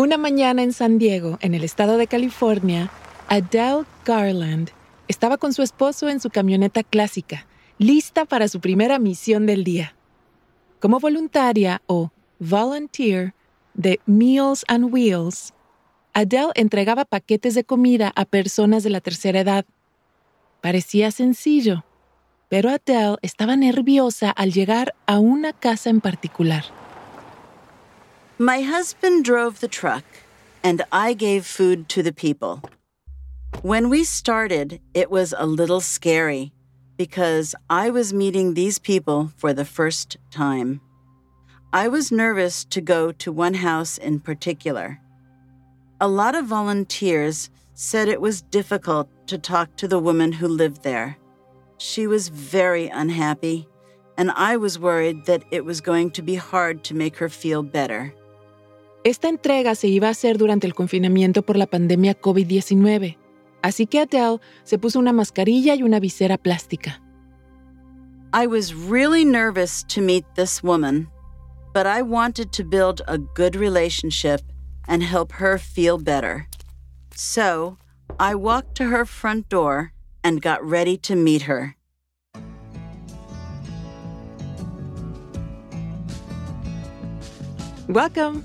Una mañana en San Diego, en el estado de California, Adele Garland estaba con su esposo en su camioneta clásica, lista para su primera misión del día. Como voluntaria o volunteer de Meals and Wheels, Adele entregaba paquetes de comida a personas de la tercera edad. Parecía sencillo, pero Adele estaba nerviosa al llegar a una casa en particular. My husband drove the truck, and I gave food to the people. When we started, it was a little scary because I was meeting these people for the first time. I was nervous to go to one house in particular. A lot of volunteers said it was difficult to talk to the woman who lived there. She was very unhappy, and I was worried that it was going to be hard to make her feel better. Esta entrega se iba a hacer durante el confinamiento por la pandemia COVID-19, así que Adele se puso una mascarilla y una visera plástica. I was really nervous to meet this woman, but I wanted to build a good relationship and help her feel better. So, I walked to her front door and got ready to meet her. Welcome.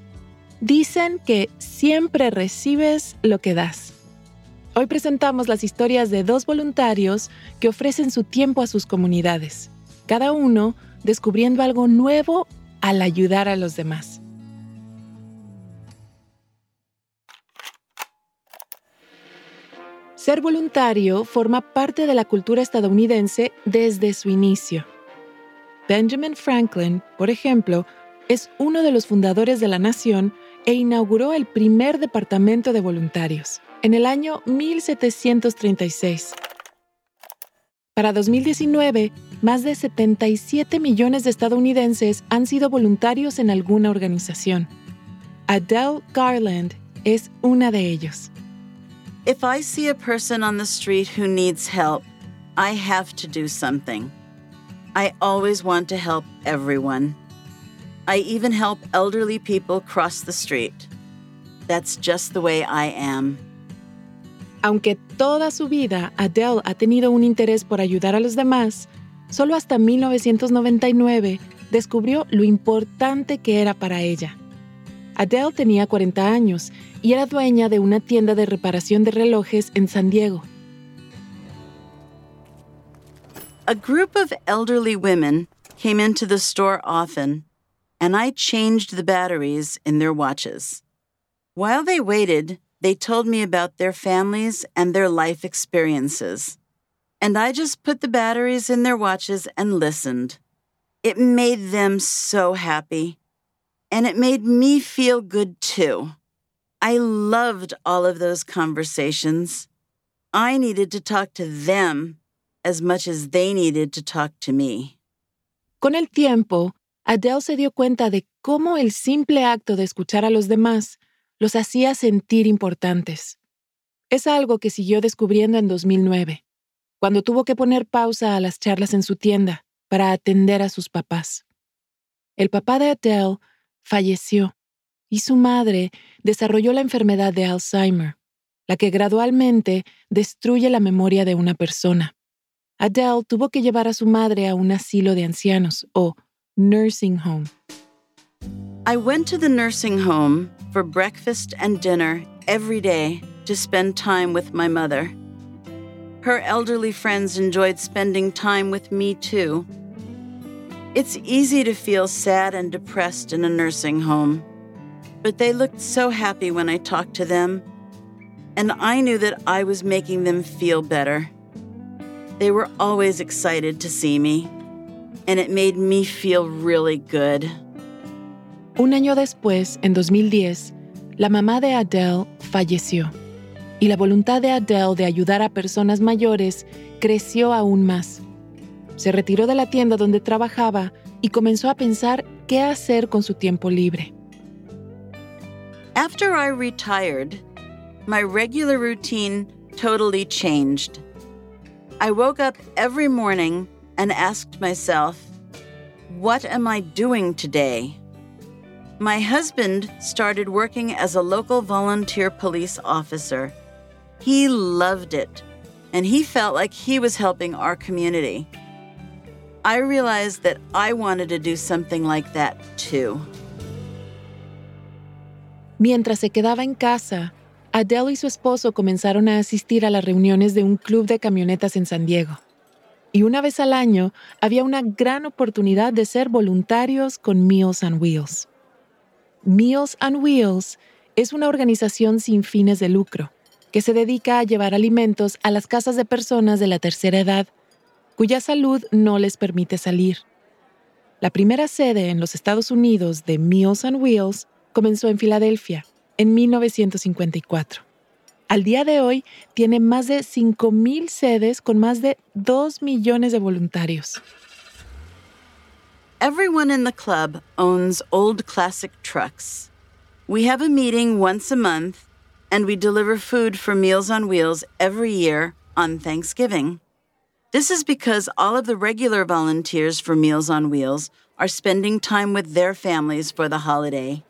Dicen que siempre recibes lo que das. Hoy presentamos las historias de dos voluntarios que ofrecen su tiempo a sus comunidades, cada uno descubriendo algo nuevo al ayudar a los demás. Ser voluntario forma parte de la cultura estadounidense desde su inicio. Benjamin Franklin, por ejemplo, es uno de los fundadores de la nación e inauguró el primer departamento de voluntarios en el año 1736. Para 2019, más de 77 millones de estadounidenses han sido voluntarios en alguna organización. Adele Garland es una de ellos. If I see a person on the street who needs help, I have to do something. I always want to help everyone. I even help elderly people cross the street. That's just the way I am. Aunque toda su vida Adele ha tenido un interés por ayudar a los demás, solo hasta 1999 descubrió lo importante que era para ella. Adele tenía 40 años y era dueña de una tienda de reparación de relojes en San Diego. A group of elderly women came into the store often and I changed the batteries in their watches. While they waited, they told me about their families and their life experiences. And I just put the batteries in their watches and listened. It made them so happy. And it made me feel good too. I loved all of those conversations. I needed to talk to them as much as they needed to talk to me. Con el tiempo, Adele se dio cuenta de cómo el simple acto de escuchar a los demás los hacía sentir importantes. Es algo que siguió descubriendo en 2009, cuando tuvo que poner pausa a las charlas en su tienda para atender a sus papás. El papá de Adele falleció y su madre desarrolló la enfermedad de Alzheimer, la que gradualmente destruye la memoria de una persona. Adele tuvo que llevar a su madre a un asilo de ancianos o nursing home. I went to the nursing home for breakfast and dinner every day to spend time with my mother. Her elderly friends enjoyed spending time with me too. It's easy to feel sad and depressed in a nursing home, but they looked so happy when I talked to them, and I knew that I was making them feel better. They were always excited to see me and it made me feel really good. Un año después, en 2010, la mamá de Adele falleció y la voluntad de Adele de ayudar a personas mayores creció aún más. Se retiró de la tienda donde trabajaba y comenzó a pensar qué hacer con su tiempo libre. After I retired, my regular routine totally changed. I woke up every morning and asked myself, What am I doing today? My husband started working as a local volunteer police officer. He loved it, and he felt like he was helping our community. I realized that I wanted to do something like that too. Mientras se quedaba en casa, Adele y su esposo comenzaron a asistir a las reuniones de un club de camionetas en San Diego. Y una vez al año había una gran oportunidad de ser voluntarios con Meals on Wheels. Meals on Wheels es una organización sin fines de lucro que se dedica a llevar alimentos a las casas de personas de la tercera edad cuya salud no les permite salir. La primera sede en los Estados Unidos de Meals on Wheels comenzó en Filadelfia en 1954. Al día de hoy tiene más de 5.000 sedes con más de 2 millones de voluntarios. Everyone in the club owns old classic trucks. We have a meeting once a month, and we deliver food for Meals on Wheels every year on Thanksgiving. This is because all of the regular volunteers for Meals on Wheels are spending time with their families for the holiday.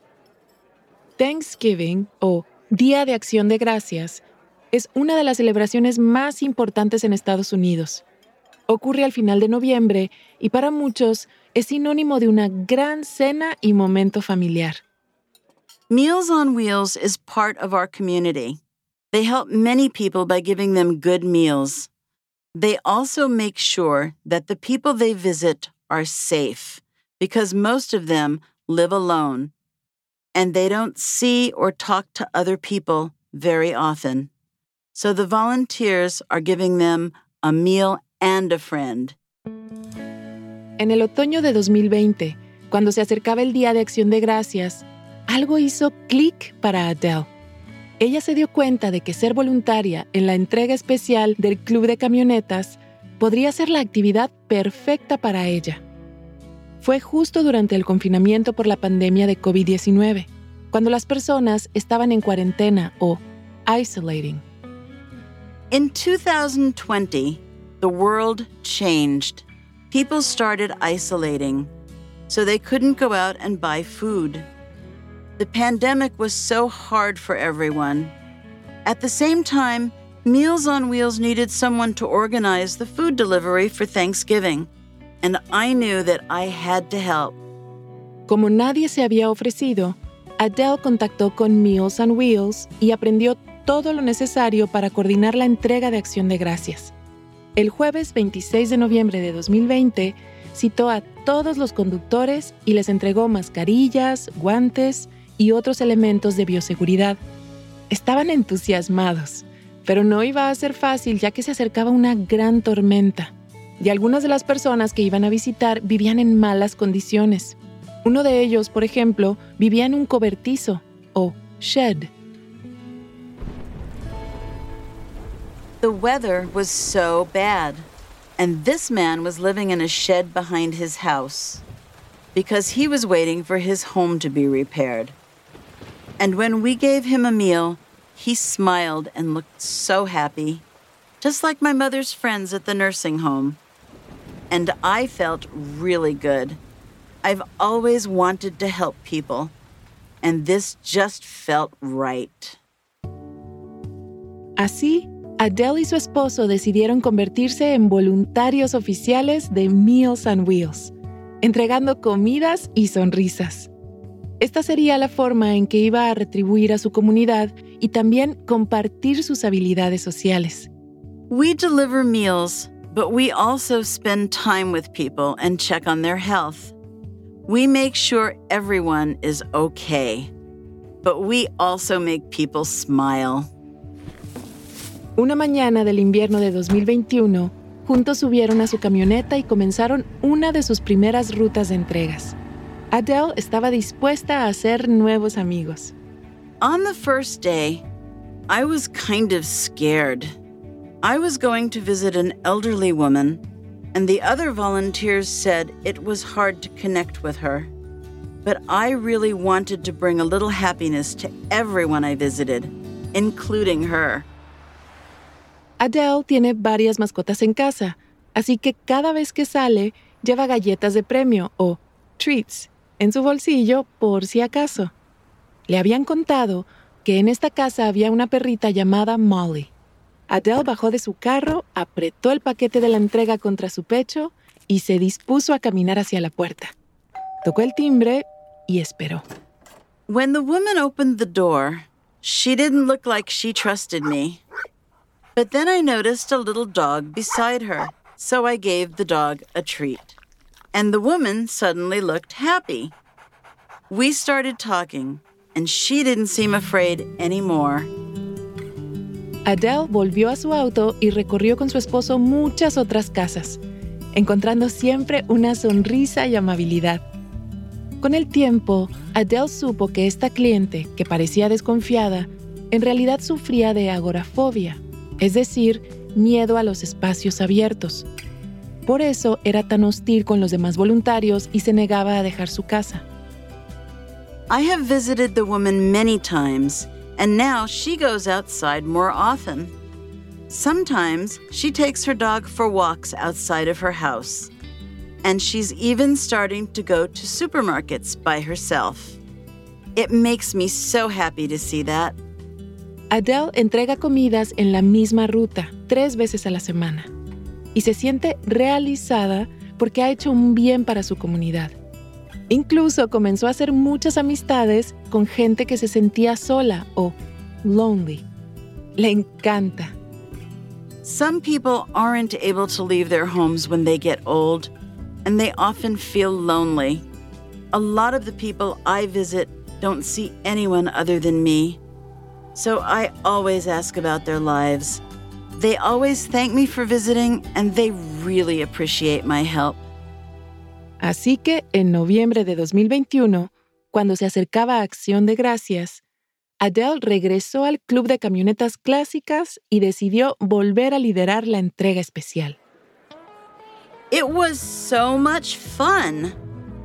Thanksgiving o Día de Acción de Gracias es una de las celebraciones más importantes en Estados Unidos. Ocurre al final de noviembre y para muchos es sinónimo de una gran cena y momento familiar. Meals on Wheels is part of our community. They help many people by giving them good meals. They also make sure that the people they visit are safe because most of them live alone and they don't see or talk to other people very often. So the volunteers are giving them a meal and a friend. En el otoño de 2020, cuando se acercaba el Día de Acción de Gracias, algo hizo clic para Adele. Ella se dio cuenta de que ser voluntaria en la entrega especial del Club de Camionetas podría ser la actividad perfecta para ella. Fue justo durante el confinamiento por la pandemia de COVID-19, cuando las personas estaban en cuarentena o isolating. In 2020, the world changed. People started isolating, so they couldn't go out and buy food. The pandemic was so hard for everyone. At the same time, Meals on Wheels needed someone to organize the food delivery for Thanksgiving, and I knew that I had to help. Como nadie se había ofrecido, Adele contactó con Meals on Wheels y aprendió todo lo necesario para coordinar la entrega de acción de gracias. El jueves 26 de noviembre de 2020, citó a todos los conductores y les entregó mascarillas, guantes y otros elementos de bioseguridad. Estaban entusiasmados, pero no iba a ser fácil ya que se acercaba una gran tormenta y algunas de las personas que iban a visitar vivían en malas condiciones. Uno de ellos, por ejemplo, vivía en un cobertizo o shed The weather was so bad, and this man was living in a shed behind his house because he was waiting for his home to be repaired. And when we gave him a meal, he smiled and looked so happy, just like my mother's friends at the nursing home. And I felt really good. I've always wanted to help people, and this just felt right. Así, Adele y su esposo decidieron convertirse en voluntarios oficiales de Meals on Wheels, entregando comidas y sonrisas. Esta sería la forma en que iba a retribuir a su comunidad y también compartir sus habilidades sociales. We deliver meals, but we also spend time with people and check on their health. We make sure everyone is okay, but we also make people smile. Una mañana del invierno de 2021, juntos subieron a su camioneta y comenzaron una de sus primeras rutas de entregas. Adele estaba dispuesta a hacer nuevos amigos. On the first day, I was kind of scared. I was going to visit an elderly woman, and the other volunteers said it was hard to connect with her. But I really wanted to bring a little happiness to everyone I visited, including her. Adele tiene varias mascotas en casa, así que cada vez que sale lleva galletas de premio o treats en su bolsillo por si acaso. Le habían contado que en esta casa había una perrita llamada Molly. Adele bajó de su carro, apretó el paquete de la entrega contra su pecho y se dispuso a caminar hacia la puerta. Tocó el timbre y esperó. When the woman opened the door, she didn't look like she trusted me. But then I noticed a little dog beside her, so I gave the dog a treat. And the woman suddenly looked happy. We started talking, and she didn't seem afraid anymore. Adele volvió a su auto y recorrió con su esposo muchas otras casas, encontrando siempre una sonrisa y amabilidad. Con el tiempo, Adele supo que esta cliente, que parecía desconfiada, en realidad sufría de agorafobia, es decir, miedo a los espacios abiertos. Por eso era tan hostil con los demás voluntarios y se negaba a dejar su casa. I have visited the woman many times, and now she goes outside more often. Sometimes she takes her dog for walks outside of her house, and she's even starting to go to supermarkets by herself. It makes me so happy to see that. Adele entrega comidas en la misma ruta tres veces a la semana y se siente realizada porque ha hecho un bien para su comunidad. Incluso comenzó a hacer muchas amistades con gente que se sentía sola o lonely. Le encanta. Some people aren't able to leave their homes when they get old, and they often feel lonely. A lot of the people I visit don't see anyone other than me. So I always ask about their lives. They always thank me for visiting, and they really appreciate my help. Así que en noviembre de 2021, cuando se acercaba Acción de Gracias, Adele regresó al Club de Camionetas Clásicas y decidió volver a liderar la entrega especial. It was so much fun.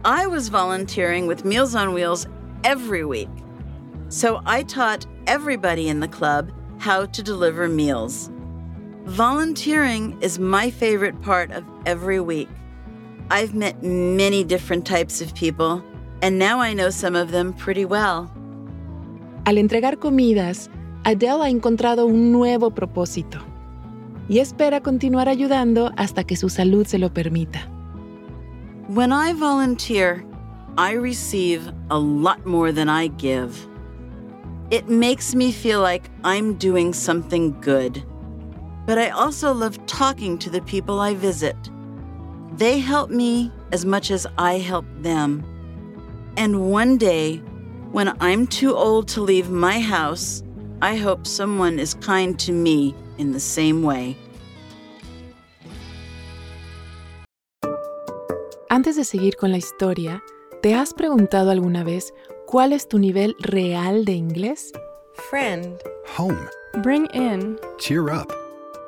I was volunteering with Meals on Wheels every week. So I taught everybody in the club how to deliver meals. Volunteering is my favorite part of every week. I've met many different types of people, and now I know some of them pretty well. Al entregar comidas, Adele ha encontrado un nuevo propósito y espera continuar ayudando hasta que su salud se lo permita. When I volunteer, I receive a lot more than I give. It makes me feel like I'm doing something good. But I also love talking to the people I visit. They help me as much as I help them. And one day, when I'm too old to leave my house, I hope someone is kind to me in the same way. Antes de seguir con la historia, ¿te has preguntado alguna vez cuál es tu nivel real de inglés? Friend. Home. Bring in. Cheer up.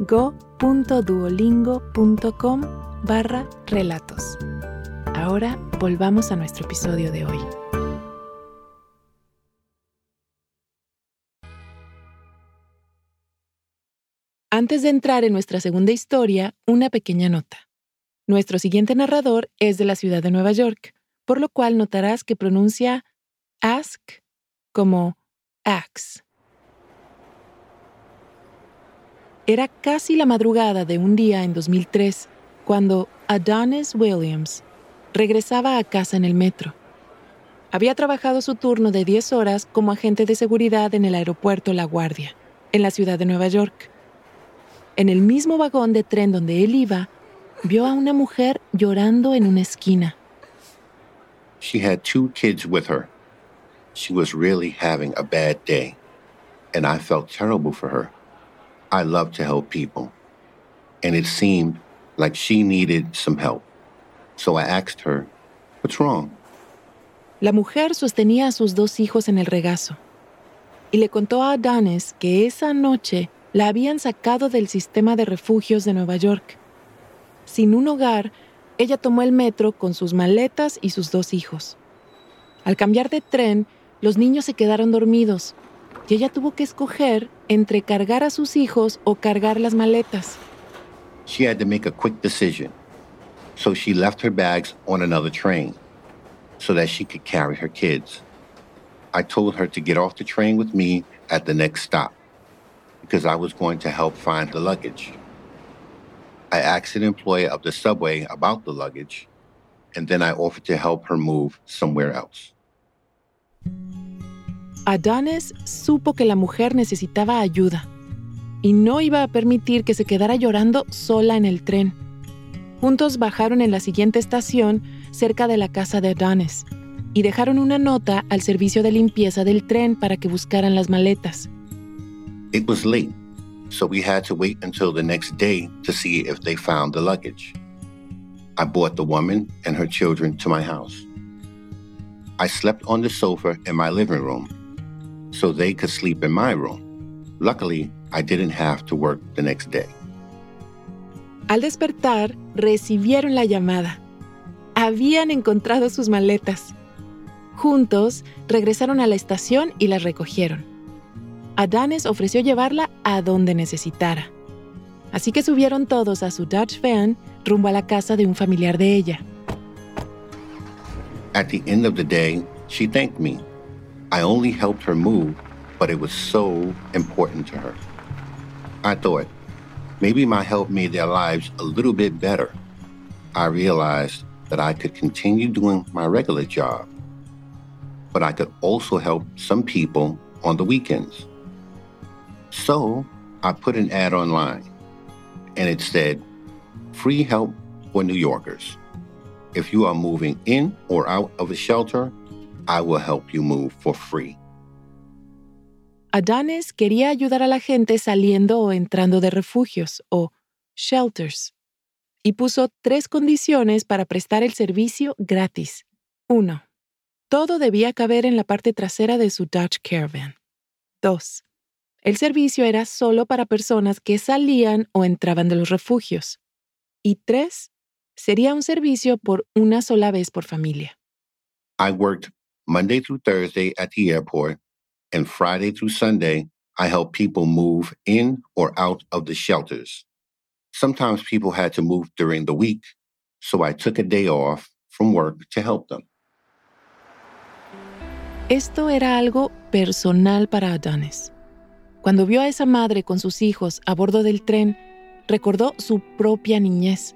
go.duolingo.com barra relatos. Ahora volvamos a nuestro episodio de hoy. Antes de entrar en nuestra segunda historia, una pequeña nota. Nuestro siguiente narrador es de la ciudad de Nueva York, por lo cual notarás que pronuncia ask como axe. Era casi la madrugada de un día en 2003 cuando Adonis Williams regresaba a casa en el metro. Había trabajado su turno de 10 horas como agente de seguridad en el aeropuerto La Guardia, en la ciudad de Nueva York. En el mismo vagón de tren donde él iba, vio a una mujer llorando en una esquina. She had two kids with her. She was really having a bad day, and I felt terrible for her. I love to help people, and it seemed like she needed some help. So I asked her, What's wrong? La mujer sostenía a sus dos hijos en el regazo y le contó a Adonis que esa noche la habían sacado del sistema de refugios de Nueva York. Sin un hogar, ella tomó el metro con sus maletas y sus dos hijos. Al cambiar de tren, los niños se quedaron dormidos y ella tuvo que escoger entre cargar a sus hijos o cargar las maletas. She had to make a quick decision, so she left her bags on another train so that she could carry her kids. I told her to get off the train with me at the next stop because I was going to help find the luggage. I asked an employee of the subway about the luggage, and then I offered to help her move somewhere else. Adonis supo que la mujer necesitaba ayuda y no iba a permitir que se quedara llorando sola en el tren. Juntos bajaron en la siguiente estación cerca de la casa de Adonis y dejaron una nota al servicio de limpieza del tren para que buscaran las maletas. It was late, so we had to wait until the next day to see if they found the luggage. I brought the woman and her children to my house. I slept on the sofa in my living room so they could sleep in my room. Luckily, I didn't have to work the next day. Al despertar, recibieron la llamada. Habían encontrado sus maletas. Juntos, regresaron a la estación y las recogieron. Adanes ofreció llevarla a donde necesitara. Así que subieron todos a su Dodge van rumbo a la casa de un familiar de ella. At the end of the day, she thanked me. I only helped her move, but it was so important to her. I thought, maybe my help made their lives a little bit better. I realized that I could continue doing my regular job, but I could also help some people on the weekends. So I put an ad online, and it said, free help for New Yorkers. If you are moving in or out of a shelter, I will help you move for free. Adanes quería ayudar a la gente saliendo o entrando de refugios o shelters y puso tres condiciones para prestar el servicio gratis. 1. Todo debía caber en la parte trasera de su Dodge Caravan. 2. El servicio era solo para personas que salían o entraban de los refugios. Y 3. Sería un servicio por una sola vez por familia. I worked Monday through Thursday at the airport, and Friday through Sunday, I helped people move in or out of the shelters. Sometimes people had to move during the week, so I took a day off from work to help them. Esto era algo personal para Adonis. Cuando vio a esa madre con sus hijos a bordo del tren, recordó su propia niñez.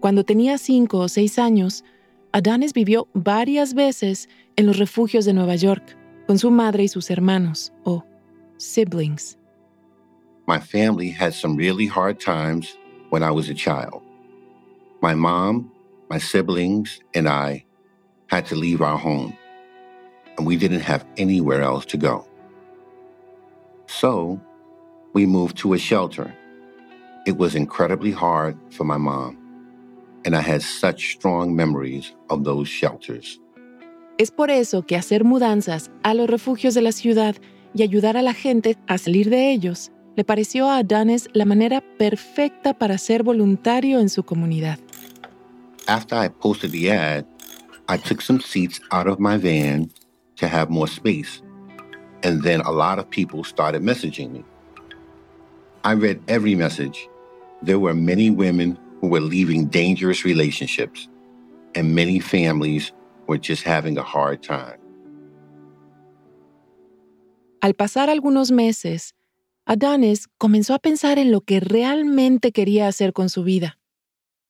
Cuando tenía cinco o seis años, Adonis vivió varias veces en los refugios de Nueva York con su madre y sus hermanos, o siblings. My family had some really hard times when I was a child. My mom, my siblings, and I had to leave our home, and we didn't have anywhere else to go. So, we moved to a shelter. It was incredibly hard for my mom, and I had such strong memories of those shelters. Es por eso que hacer mudanzas a los refugios de la ciudad y ayudar a la gente a salir de ellos le pareció a Adonis la manera perfecta para ser voluntario en su comunidad. After I posted the ad, I took some seats out of my van to have more space, and then a lot of people started messaging me. I read every message. There were many women who were leaving dangerous relationships, and many families were just having a hard time. Al pasar algunos meses, Adonis comenzó a pensar en lo que realmente quería hacer con su vida.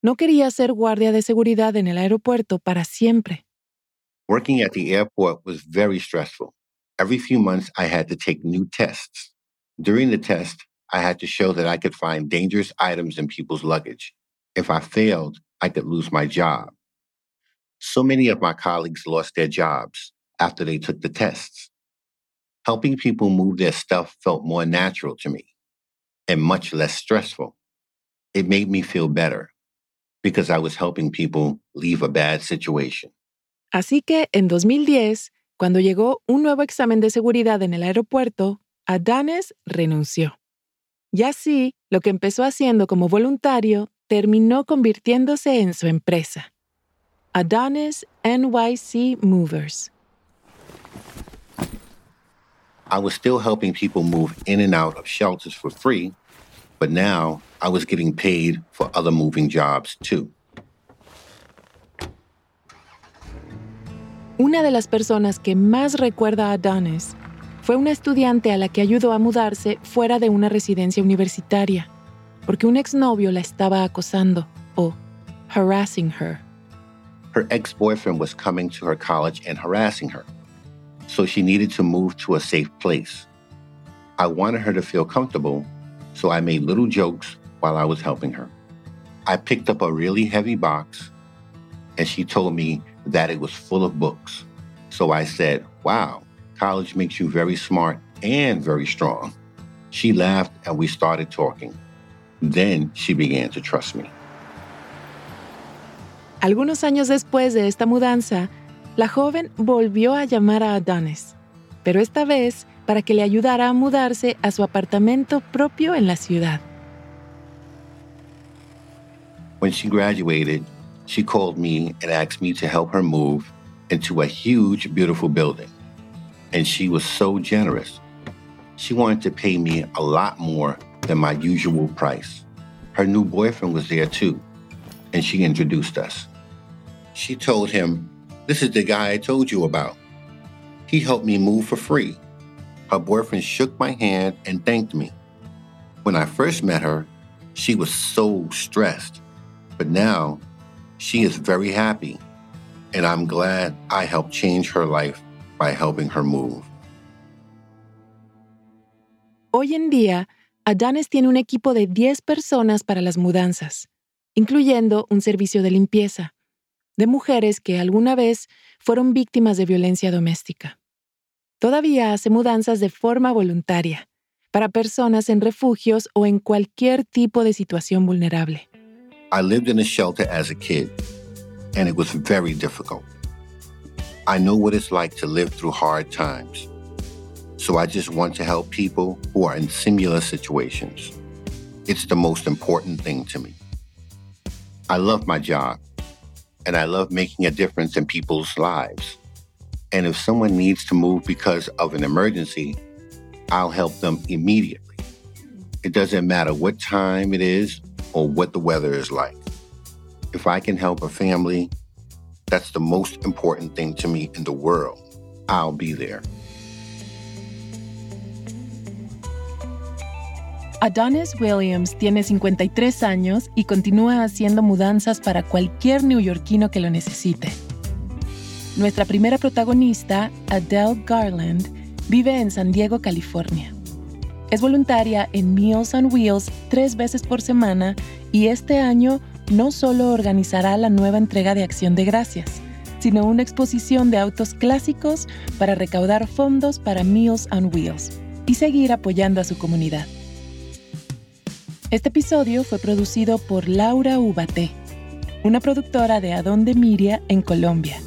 No quería ser guardia de seguridad en el aeropuerto para siempre. Working at the airport was very stressful. Every few months, I had to take new tests. During the test, I had to show that I could find dangerous items in people's luggage. If I failed, I could lose my job. So many of my colleagues lost their jobs after they took the tests. Helping people move their stuff felt more natural to me and much less stressful. It made me feel better because I was helping people leave a bad situation. Así que en 2010, cuando llegó un nuevo examen de seguridad en el aeropuerto, Adonis renunció. Y así, lo que empezó haciendo como voluntario terminó convirtiéndose en su empresa. Adonis NYC Movers. I was still helping people move in and out of shelters for free, but now I was getting paid for other moving jobs too. Una de las personas que más recuerda a Adonis fue una estudiante a la que ayudó a mudarse fuera de una residencia universitaria, porque un exnovio la estaba acosando o harassing her. Her ex boyfriend was coming to her college and harassing her, so she needed to move to a safe place. I wanted her to feel comfortable, so I made little jokes while I was helping her. I picked up a really heavy box, and she told me that it was full of books. So I said, Wow, college makes you very smart and very strong. She laughed and we started talking. Then she began to trust me. Algunos años después de esta mudanza, la joven volvió a llamar a Adonis, pero esta vez para que le ayudara a mudarse a su apartamento propio en la ciudad. When she graduated, she called me and asked me to help her move into a huge, beautiful building. And she was so generous. She wanted to pay me a lot more than my usual price. Her new boyfriend was there too, and she introduced us. She told him, This is the guy I told you about. He helped me move for free. Her boyfriend shook my hand and thanked me. When I first met her, she was so stressed, but now she is very happy, and I'm glad I helped change her life by helping her move. Hoy en día, Adonis tiene un equipo de 10 personas para las mudanzas, incluyendo un servicio de limpieza, de mujeres que alguna vez fueron víctimas de violencia doméstica. Todavía hace mudanzas de forma voluntaria, para personas en refugios o en cualquier tipo de situación vulnerable. I lived in a shelter as a kid, and it was very difficult. I know what it's like to live through hard times. So I just want to help people who are in similar situations. It's the most important thing to me. I love my job, and I love making a difference in people's lives. And if someone needs to move because of an emergency, I'll help them immediately. It doesn't matter what time it is or what the weather is like. If I can help a family, that's the most important thing to me in the world. I'll be there. Adonis Williams tiene 53 años y continúa haciendo mudanzas para cualquier neoyorquino que lo necesite. Nuestra primera protagonista, Adele Garland, vive en San Diego, California. Es voluntaria en Meals on Wheels tres veces por semana y este año no solo organizará la nueva entrega de Acción de Gracias, sino una exposición de autos clásicos para recaudar fondos para Meals on Wheels y seguir apoyando a su comunidad. Este episodio fue producido por Laura Ubaté, una productora de Adonde Miria en Colombia.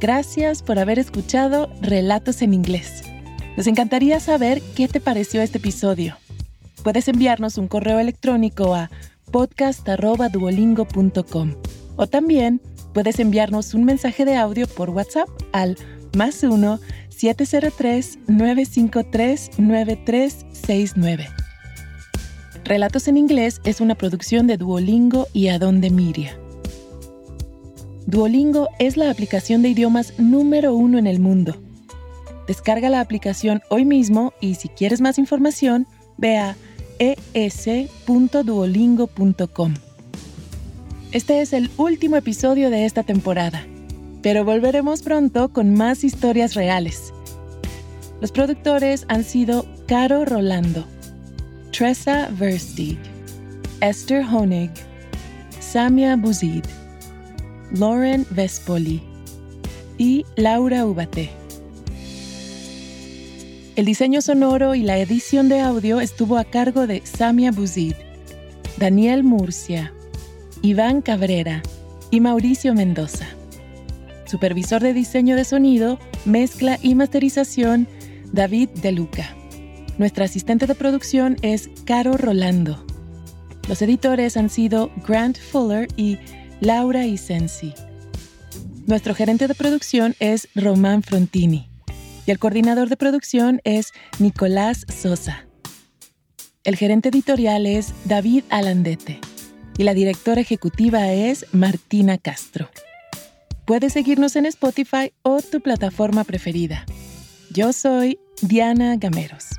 Gracias por haber escuchado Relatos en Inglés. Nos encantaría saber qué te pareció este episodio. Puedes enviarnos un correo electrónico a podcast.duolingo.com o también puedes enviarnos un mensaje de audio por WhatsApp al más 1 703 953 9369. Relatos en Inglés es una producción de Duolingo y Adonde Miria. Duolingo es la aplicación de idiomas número uno en el mundo. Descarga la aplicación hoy mismo y si quieres más información, ve a es.duolingo.com. Este es el último episodio de esta temporada, pero volveremos pronto con más historias reales. Los productores han sido Caro Rolando, Tressa Verstig, Esther Honig, Samia Buzid, Lauren Vespoli y Laura Ubate. El diseño sonoro y la edición de audio estuvo a cargo de Samia Buzid, Daniel Murcia, Iván Cabrera y Mauricio Mendoza. Supervisor de diseño de sonido, mezcla y masterización, David De Luca. Nuestra asistente de producción es Caro Rolando. Los editores han sido Grant Fuller y Laura Isensi. Nuestro gerente de producción es Román Frontini y el coordinador de producción es Nicolás Sosa. El gerente editorial es David Alandete y la directora ejecutiva es Martina Castro. Puedes seguirnos en Spotify o tu plataforma preferida. Yo soy Diana Gameros.